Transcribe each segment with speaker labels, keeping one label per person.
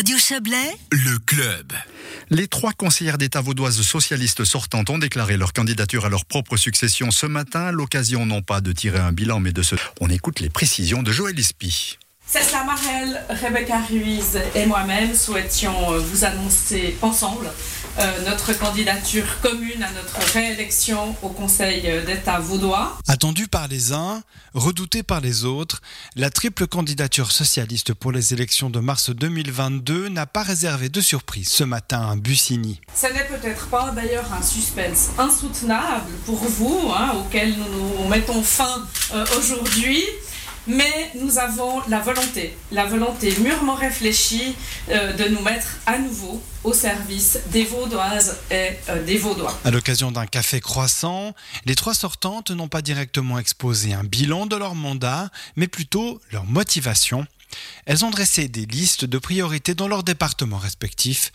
Speaker 1: Radio Chablais,
Speaker 2: le club.
Speaker 3: Les trois conseillères d'État vaudoises socialistes sortantes ont déclaré leur candidature à leur propre succession ce matin. L'occasion non pas de tirer un bilan, mais de se... On écoute les précisions de Joël Espy.
Speaker 4: Cécile Marel, Rebecca Ruiz et moi-même souhaitions euh, vous annoncer ensemble euh, notre candidature commune à notre réélection au Conseil d'État vaudois.
Speaker 5: Attendue par les uns, redoutée par les autres, la triple candidature socialiste pour les élections de mars 2022 n'a pas réservé de surprise ce matin à Bussigny.
Speaker 4: Ce n'est peut-être pas d'ailleurs un suspense insoutenable pour vous, hein, auquel nous, nous mettons fin euh, aujourd'hui. Mais nous avons la volonté, la volonté mûrement réfléchie euh, de nous mettre à nouveau au service des Vaudoises et euh, des Vaudois.
Speaker 5: À l'occasion d'un café croissant, les trois sortantes n'ont pas directement exposé un bilan de leur mandat, mais plutôt leur motivation. Elles ont dressé des listes de priorités dans leurs départements respectifs,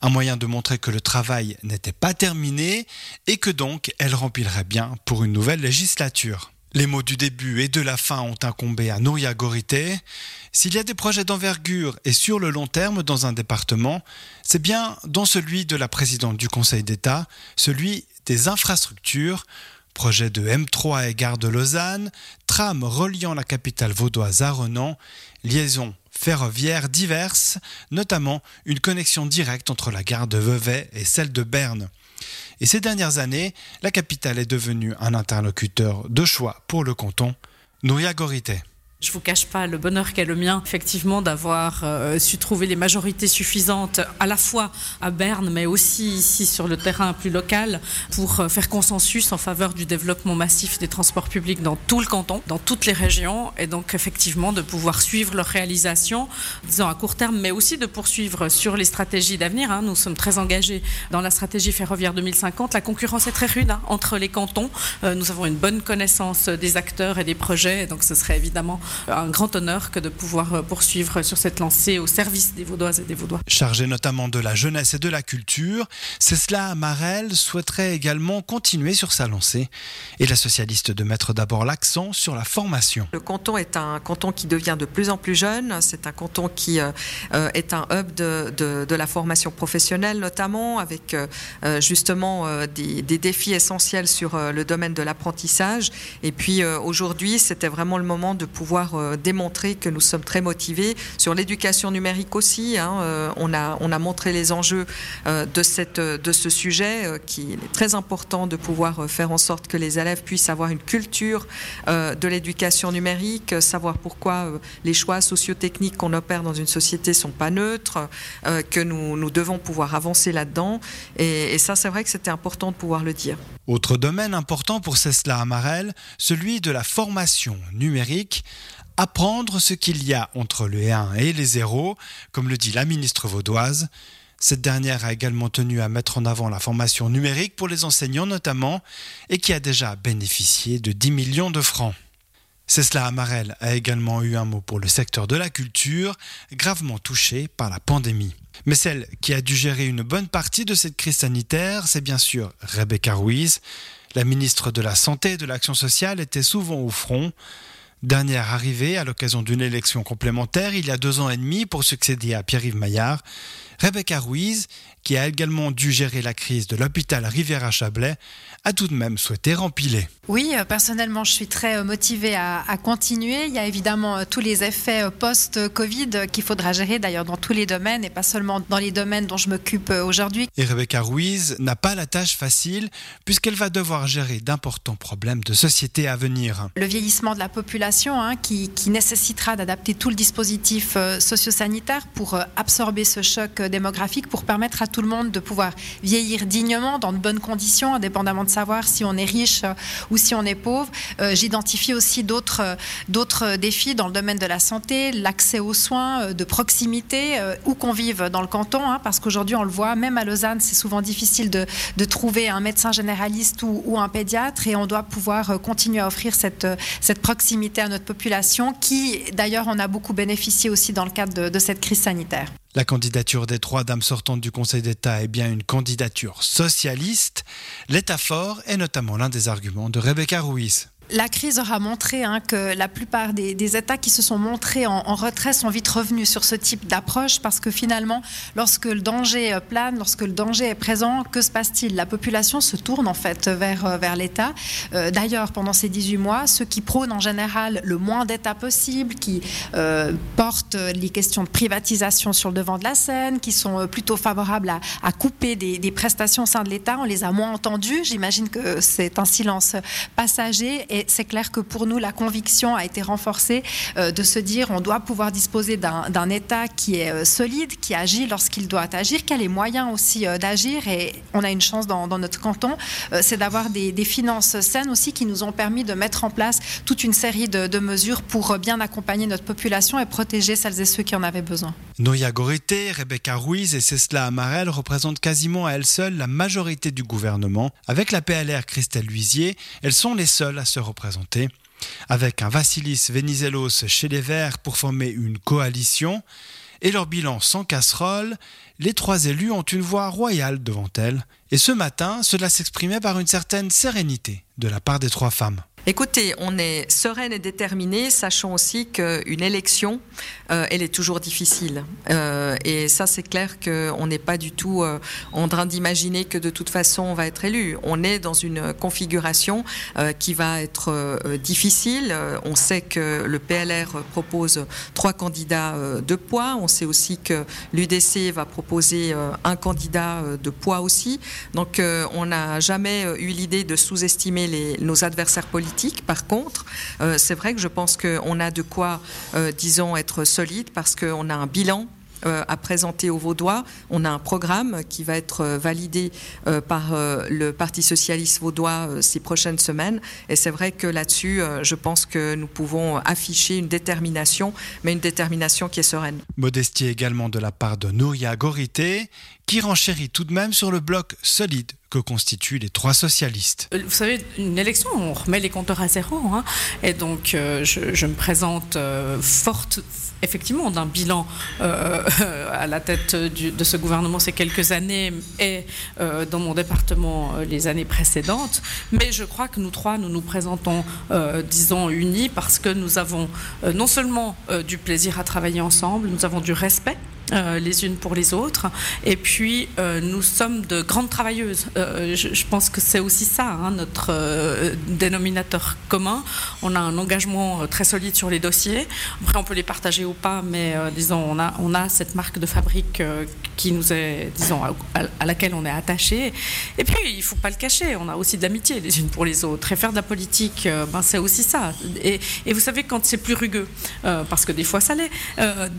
Speaker 5: un moyen de montrer que le travail n'était pas terminé et que donc elles rempliraient bien pour une nouvelle législature. Les mots du début et de la fin ont incombé à Nouria Gorité. S'il y a des projets d'envergure et sur le long terme dans un département, c'est bien dans celui de la présidente du Conseil d'État, celui des infrastructures, projet de M3 et gare de Lausanne, tram reliant la capitale vaudoise à Renan, liaisons ferroviaires diverses, notamment une connexion directe entre la gare de Vevey et celle de Berne. Et ces dernières années, la capitale est devenue un interlocuteur de choix pour le canton, Nouria Gorité.
Speaker 4: Je vous cache pas le bonheur qu'est le mien, effectivement, d'avoir euh, su trouver les majorités suffisantes à la fois à Berne, mais aussi ici sur le terrain plus local, pour euh, faire consensus en faveur du développement massif des transports publics dans tout le canton, dans toutes les régions, et donc effectivement de pouvoir suivre leur réalisation, disons à court terme, mais aussi de poursuivre sur les stratégies d'avenir. Hein. Nous sommes très engagés dans la stratégie ferroviaire 2050. La concurrence est très rude hein, entre les cantons. Euh, nous avons une bonne connaissance des acteurs et des projets, donc ce serait évidemment un grand honneur que de pouvoir euh, poursuivre sur cette lancée au service des Vaudoises et des Vaudois.
Speaker 5: Chargé notamment de la jeunesse et de la culture, Cécile Marel souhaiterait également continuer sur sa lancée et la socialiste de mettre d'abord l'accent sur la formation.
Speaker 6: Le canton est un canton qui devient de plus en plus jeune, c'est un canton qui euh, euh, est un hub de, de, de, la formation professionnelle notamment avec euh, justement euh, des, des, défis essentiels sur euh, le domaine de l'apprentissage et puis aujourd'hui c'était vraiment le moment de pouvoir pouvoir démontrer que nous sommes très motivés sur l'éducation numérique aussi. Hein, euh, on, a, on a montré les enjeux euh, de, cette, de ce sujet euh, qui est très important de pouvoir faire en sorte que les élèves puissent avoir une culture de l'éducation numérique, savoir pourquoi les choix sociotechniques qu'on opère dans une société sont pas neutres, que nous, nous devons pouvoir avancer là-dedans. Et, ça, c'est vrai que c'était important de pouvoir le dire.
Speaker 5: Autre domaine important pour Cesla Amarel, celui de la formation numérique apprendre ce qu'il y a entre le 1 et les 0, comme le dit la ministre vaudoise. Cette dernière a également tenu à mettre en avant la formation numérique pour les enseignants notamment, et qui a déjà bénéficié de 10 millions de francs. Cesla Amarel a également eu un mot pour le secteur de la culture, gravement touché par la pandémie. Mais celle qui a dû gérer une bonne partie de cette crise sanitaire, c'est bien sûr Rebecca Ruiz. La ministre de la Santé et de l'Action sociale était souvent au front. Dernière arrivée à l'occasion d'une élection complémentaire il y a deux ans et demi pour succéder à Pierre-Yves Maillard, Rebecca Ruiz, qui a également dû gérer la crise de l'hôpital Rivière-à-Chablais, a tout de même souhaité rempiler.
Speaker 7: Oui, euh, personnellement, je suis très motivée à, à, continuer. Il y a évidemment euh, tous les effets euh, post-Covid qu'il faudra gérer d'ailleurs dans tous les domaines et pas seulement dans les domaines dont je m'occupe aujourd'hui.
Speaker 5: Et Rebecca Ruiz n'a pas la tâche facile puisqu'elle va devoir gérer d'importants problèmes de société à venir.
Speaker 7: Le vieillissement de la population hein, qui, qui, nécessitera d'adapter tout le dispositif sociosanitaire pour absorber ce choc démographique, pour permettre à tout le monde de pouvoir vieillir dignement dans de bonnes conditions, indépendamment de savoir si on est riche ou si on est pauvre. Euh, J'identifie aussi d'autres d'autres défis dans le domaine de la santé, l'accès aux soins euh, de proximité, euh, où qu'on vive dans le canton, hein, parce qu'aujourd'hui on le voit, même à Lausanne, c'est souvent difficile de, trouver un médecin généraliste ou, un pédiatre, et on doit pouvoir continuer à offrir cette, cette proximité à notre population, qui d'ailleurs en a beaucoup bénéficié aussi dans le cadre de cette crise sanitaire.
Speaker 5: La candidature des trois dames sortantes du Conseil d'État est bien une candidature socialiste. L'État fort est notamment l'un des arguments de Rebecca Ruiz.
Speaker 7: La crise aura montré hein, que la plupart des, États qui se sont montrés en, retrait sont vite revenus sur ce type d'approche parce que finalement, lorsque le danger euh, plane, lorsque le danger est présent, que se passe-t-il? La population se tourne en fait vers, euh, vers l'État. Euh, d'ailleurs, pendant ces 18 mois, ceux qui prônent en général le moins d'État possible, qui portent les questions de privatisation sur le devant de la scène, qui sont plutôt favorables à, couper des, prestations au sein de l'État, on les a moins entendus. J'imagine que c'est un silence passager c'est clair que pour nous, la conviction a été renforcée euh, de se dire on doit pouvoir disposer d'un État qui est euh, solide, qui agit lorsqu'il doit agir, qui a les moyens aussi euh, d'agir. Et on a une chance dans, notre canton, c'est d'avoir des, finances saines aussi qui nous ont permis de mettre en place toute une série de, mesures pour bien accompagner notre population et protéger celles et ceux qui en avaient besoin.
Speaker 5: Noya Gorité, Rebecca Ruiz et Cesla Amarel représentent quasiment à elles seules la majorité du gouvernement. Avec la PLR Christelle Luisier, elles sont les seules à se représenté, avec un Vassilis Venizelos chez les Verts pour former une coalition, et leur bilan sans casserole, les trois élus ont une voix royale devant elles, et ce matin, cela s'exprimait par une certaine sérénité de la part des trois femmes.
Speaker 6: Écoutez, on est sereine et déterminée, sachant aussi qu'une élection, euh, elle est toujours difficile. Euh, et ça, c'est clair qu'on n'est pas du tout euh, en train d'imaginer que de toute façon, on va être élu. On est dans une configuration qui va être difficile. On sait que le PLR propose trois candidats de poids. On sait aussi que l'UDC va proposer un candidat de poids aussi. Donc, on n'a jamais eu l'idée de sous-estimer nos adversaires politiques par contre, euh, c'est vrai que je pense qu'on a de quoi, euh, disons, être solide parce qu'on a un bilan à présenter aux Vaudois. On a un programme qui va être validé par le Parti socialiste vaudois ces prochaines semaines. Et c'est vrai que là-dessus, je pense que nous pouvons afficher une détermination, mais une détermination qui est sereine.
Speaker 5: Modestie également de la part de Nouria Gorité, qui renchérit tout de même sur le bloc solide que constituent les trois socialistes.
Speaker 4: Euh, vous savez, une élection, on remet les compteurs à zéro. Hein, et donc, euh, je, me présente euh, forte, effectivement, d'un bilan à la tête de ce gouvernement ces quelques années et dans mon département les années précédentes. Mais je crois que nous trois, nous nous présentons, disons, unis parce que nous avons non seulement du plaisir à travailler ensemble, nous avons du respect euh, les unes pour les autres. Et puis, euh, nous sommes de grandes travailleuses. Euh, je, pense que c'est aussi ça, hein, notre dénominateur commun. On a un engagement très solide sur les dossiers. Après, on peut les partager ou pas, mais disons, on a, cette marque de fabrique qui nous est, disons, à, laquelle on est attaché. Et puis, il ne faut pas le cacher, on a aussi de l'amitié les unes pour les autres. Et faire de la politique, ben, c'est aussi ça. Et, et, vous savez, quand c'est plus rugueux, parce que des fois ça l'est,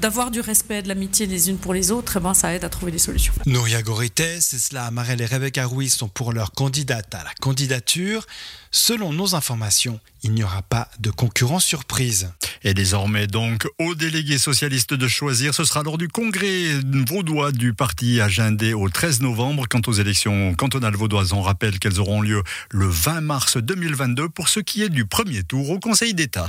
Speaker 4: d'avoir du respect, de l'amitié les unes pour les autres, eh ben, ça aide à trouver des solutions.
Speaker 5: Nouria Gorité, cela, Marel et Rebecca Ruiz sont pour leur candidate à la candidature. Selon nos informations, il n'y aura pas de concurrent surprise.
Speaker 3: Et désormais donc aux délégués socialistes de choisir, ce sera lors du congrès vaudois du parti agendé au 13 novembre. Quant aux élections cantonales vaudoises, on rappelle qu'elles auront lieu le 20 mars 2022 pour ce qui est du premier tour au Conseil d'État.